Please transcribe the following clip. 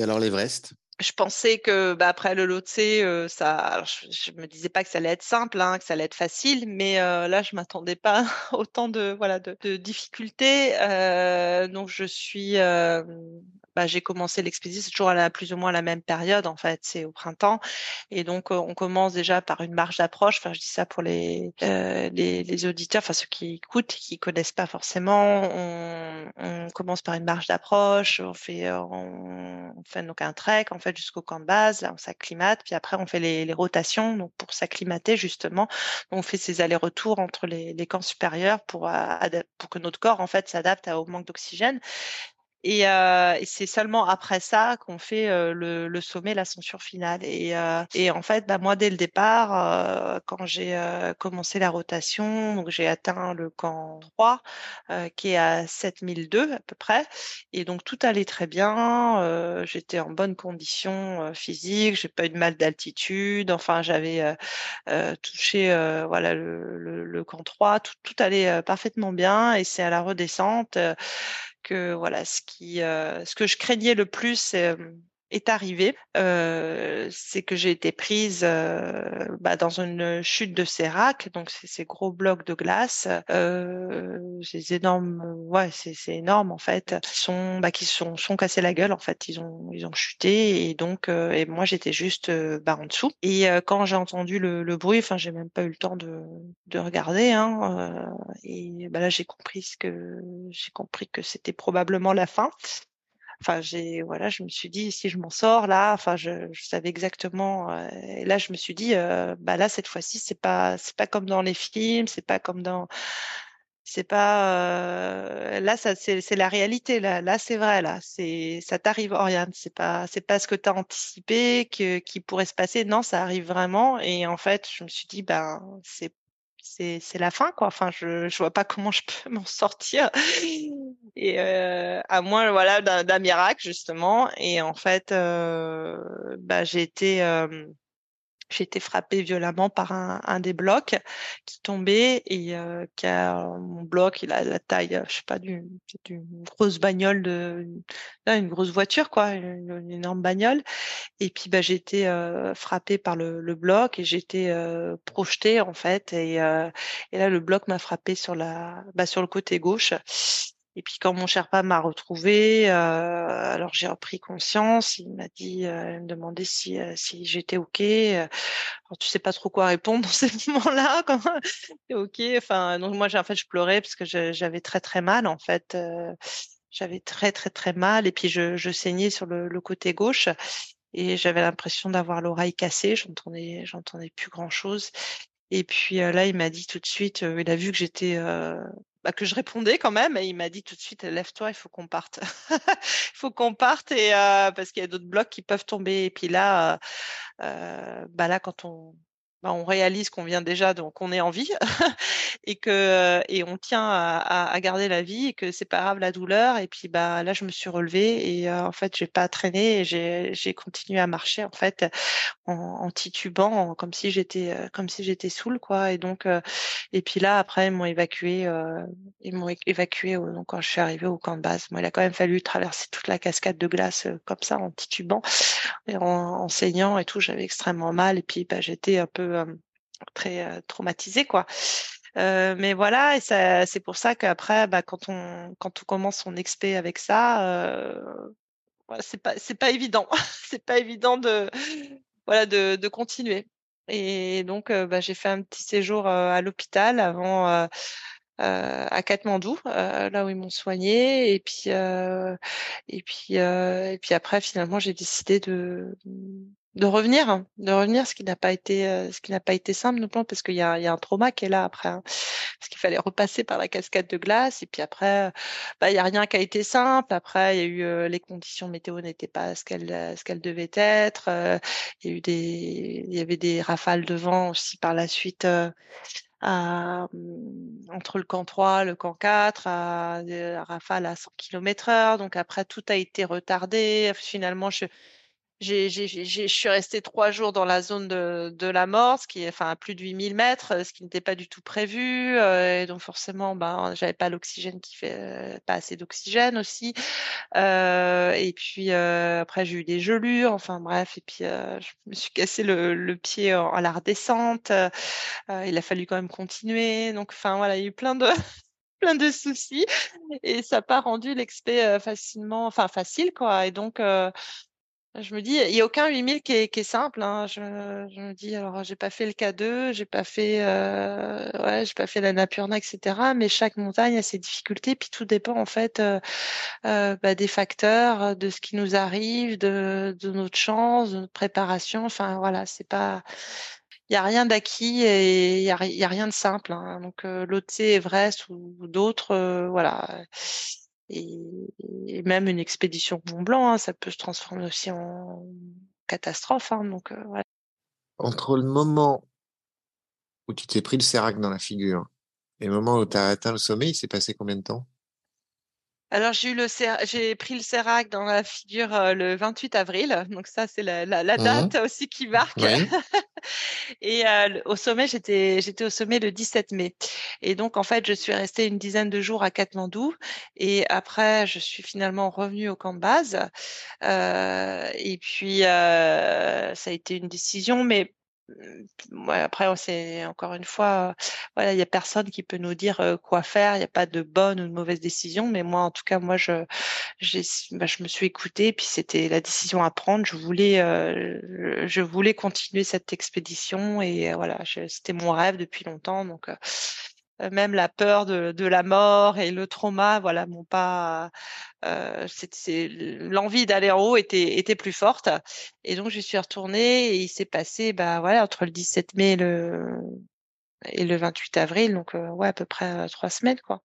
Et alors l'Everest? Je pensais que bah, après le Lhotse, euh, ça, je, me disais pas que ça allait être simple, hein, que ça allait être facile, mais euh, là je m'attendais pas autant de voilà de difficultés. Euh, donc je suis bah, j'ai commencé l'expédition, c'est toujours à plus ou moins la même période en fait, c'est au printemps. Et donc on commence déjà par une marge d'approche. Enfin, je dis ça pour les, euh, les, les, auditeurs, enfin ceux qui écoutent, qui connaissent pas forcément. On, commence par une marge d'approche, on fait, on, fait donc un trek en fait jusqu'au camp de base, là on s'acclimate, puis après on fait les, rotations donc pour s'acclimater justement. On fait ces allers-retours entre les, camps supérieurs pour, pour que notre corps en fait s'adapte au manque d'oxygène. Et, euh, et c'est seulement après ça qu'on fait euh, le, le, sommet, l'ascension finale. Et, euh, et, en fait, bah, moi, dès le départ, euh, quand j'ai euh, commencé la rotation, donc j'ai atteint le camp 3, qui est à 7002 à peu près. Et donc tout allait très bien. J'étais en bonne condition physique. J'ai pas eu de mal d'altitude. Enfin, j'avais touché voilà le, le, le, camp 3. Tout, tout allait parfaitement bien. Et c'est à la redescente que voilà, ce qui, euh, ce que je craignais le plus, est arrivé, euh, c'est que j'ai été prise euh, bah, dans une chute de sérac, donc ces gros blocs de glace, euh, ces énormes, ouais, c'est énorme en fait, qui sont, bah, qui sont, sont cassés la gueule en fait, ils ont, ils ont chuté et donc, euh, et moi j'étais juste bah, en dessous. Et euh, quand j'ai entendu le, le bruit, enfin j'ai même pas eu le temps de, de regarder, hein, euh, et bah, là j'ai compris ce que j'ai compris que c'était probablement la fin. Enfin, j'ai voilà, je me suis dit si je m'en sors là, enfin, je, je savais exactement. Euh, et là, je me suis dit, euh, bah là cette fois-ci, c'est pas c'est pas comme dans les films, c'est pas comme dans c'est pas euh, là ça c'est la réalité là là c'est vrai là c'est ça t'arrive Oriane c'est pas c'est pas ce que tu as anticipé que qui pourrait se passer non ça arrive vraiment et en fait je me suis dit ben c'est c'est la fin quoi. Enfin, je je vois pas comment je peux m'en sortir. Et euh, à moins voilà d'un miracle justement. Et en fait, euh, bah j'ai été euh, j'ai été frappée violemment par un, un, des blocs qui tombait et euh, qui a mon bloc, il a la taille, je sais pas, d'une une grosse bagnole de, une, grosse voiture quoi, une, énorme bagnole. Et puis bah j'ai été euh, frappée par le, le, bloc et j'ai été euh, projetée en fait et, euh, et là le bloc m'a frappé sur la, bah, sur le côté gauche. Et puis quand mon Sherpa m'a retrouvé, euh, alors j'ai repris conscience. Il m'a dit, euh, il me demandait si euh, si j'étais ok. Alors tu sais pas trop quoi répondre dans ces moments-là. Ok. Enfin donc moi en fait je pleurais parce que j'avais très très mal en fait. Euh, j'avais très très très mal et puis je, je saignais sur le, le côté gauche et j'avais l'impression d'avoir l'oreille cassée. J'entendais j'entendais plus grand chose. Et puis là il m'a dit tout de suite, il a vu que j'étais bah, que je répondais quand même et il m'a dit tout de suite lève-toi il faut qu'on parte. Il faut qu'on parte et euh, parce qu'il y a d'autres blocs qui peuvent tomber. Et puis là euh, bah là quand on bah, on réalise qu'on vient déjà donc on est en vie et que et on tient à, à, garder la vie et que c'est pas grave la douleur. Et puis bah là je me suis relevée et euh, en fait j'ai pas traîné et j'ai continué à marcher en fait en, en titubant comme si j'étais euh, comme si j'étais saoule quoi. Et donc euh, et puis là après ils m'ont évacué ils m'ont évacué donc quand je suis arrivée au camp de base. Moi il a quand même fallu traverser toute la cascade de glace comme ça en titubant et en, en saignant et tout. J'avais extrêmement mal et puis bah j'étais un peu euh, très euh, traumatisé quoi. Euh, mais voilà, et c'est pour ça qu'après, bah, quand on quand on commence son expé avec ça, euh, c'est pas c'est pas évident, c'est pas évident de voilà de, continuer. Et donc, bah, j'ai fait un petit séjour à l'hôpital avant à Katmandou, là où ils m'ont soigné, et puis et puis et puis après, finalement, j'ai décidé de de revenir, de revenir, ce qui n'a pas été, euh, ce qui n'a pas été simple, notamment parce qu'il y y a un trauma qui est là après, hein. parce qu'il fallait repasser par la cascade de glace, et puis après, bah, il y a rien qui a été simple. Après, il y a eu euh, les conditions météo n'étaient pas ce qu'elles, ce devaient être. Euh, il y des, avait des rafales de vent aussi par la suite. À, entre le camp 3, le camp 4, à, à rafale à 100 km heure. Donc après, tout a été retardé. Finalement, je, j'ai j'ai j'ai je suis restée 3 jours dans la zone de de la mort, ce qui est enfin à plus de 8 000 mètres, ce qui n'était pas du tout prévu, heu et donc forcément, ben, j'avais pas l'oxygène qui fait pas assez d'oxygène aussi, heu et puis, heu, après j'ai eu des gelures, enfin bref et puis, je me suis cassé le le pied en à la redescente, il a fallu quand même continuer donc enfin voilà, il y a eu plein de plein de soucis et ça a pas rendu l'expé, facilement enfin facile quoi et donc heu, je me dis: «Il y a aucun 8 000 qui est simple, hein». Je me dis: «Alors j'ai pas fait le K2, j'ai pas fait, heu, ouais, j'ai pas fait l'Annapurna et cetera, mais chaque montagne a ses difficultés puis tout dépend en fait, heu heu, bah, des facteurs, de ce qui nous arrive, de notre chance, de notre préparation, enfin voilà, c'est pas il y a rien d'acquis et il y a rien de simple, hein, donc l'Otse, Everest ou d'autres, voilà et même une expédition Mont Blanc, hein, ça peut se transformer aussi en catastrophe, hein, donc ouais. Entre le moment où tu t'es pris le sérac dans la figure et le moment où tu as atteint le sommet, il s'est passé combien de temps? Alors j'ai eu le j'ai pris le sérac dans la figure, heu, le 28 avril, donc ça c'est la la la Mmh date aussi qui marque. et le au sommet, j'étais au sommet le 17 mai. Et donc en fait, je suis restée une dizaine de jours à Katmandou. Et après je suis finalement revenue au camp de base, heu et puis, heu, ça a été une décision mais après on s'est encore une fois, voilà, il y a personne qui peut nous dire, heu, quoi faire, il y a pas de bonne ou de mauvaise décision mais moi, en tout cas, moi, je bah, je me suis écoutée puis c'était la décision à prendre. Je voulais, heu, je voulais continuer cette expédition et voilà, je c'était mon rêve depuis longtemps donc heu, même la peur de de la mort et le trauma, voilà, m'ont pas, heu, c'est l'envie d'aller en haut était était plus forte et donc j'y suis retournée et il s'est passé, bah, voilà, entre le 17 mai et le et le 28 avril donc heu, ouais, à peu près, heu, 3 semaines, quoi.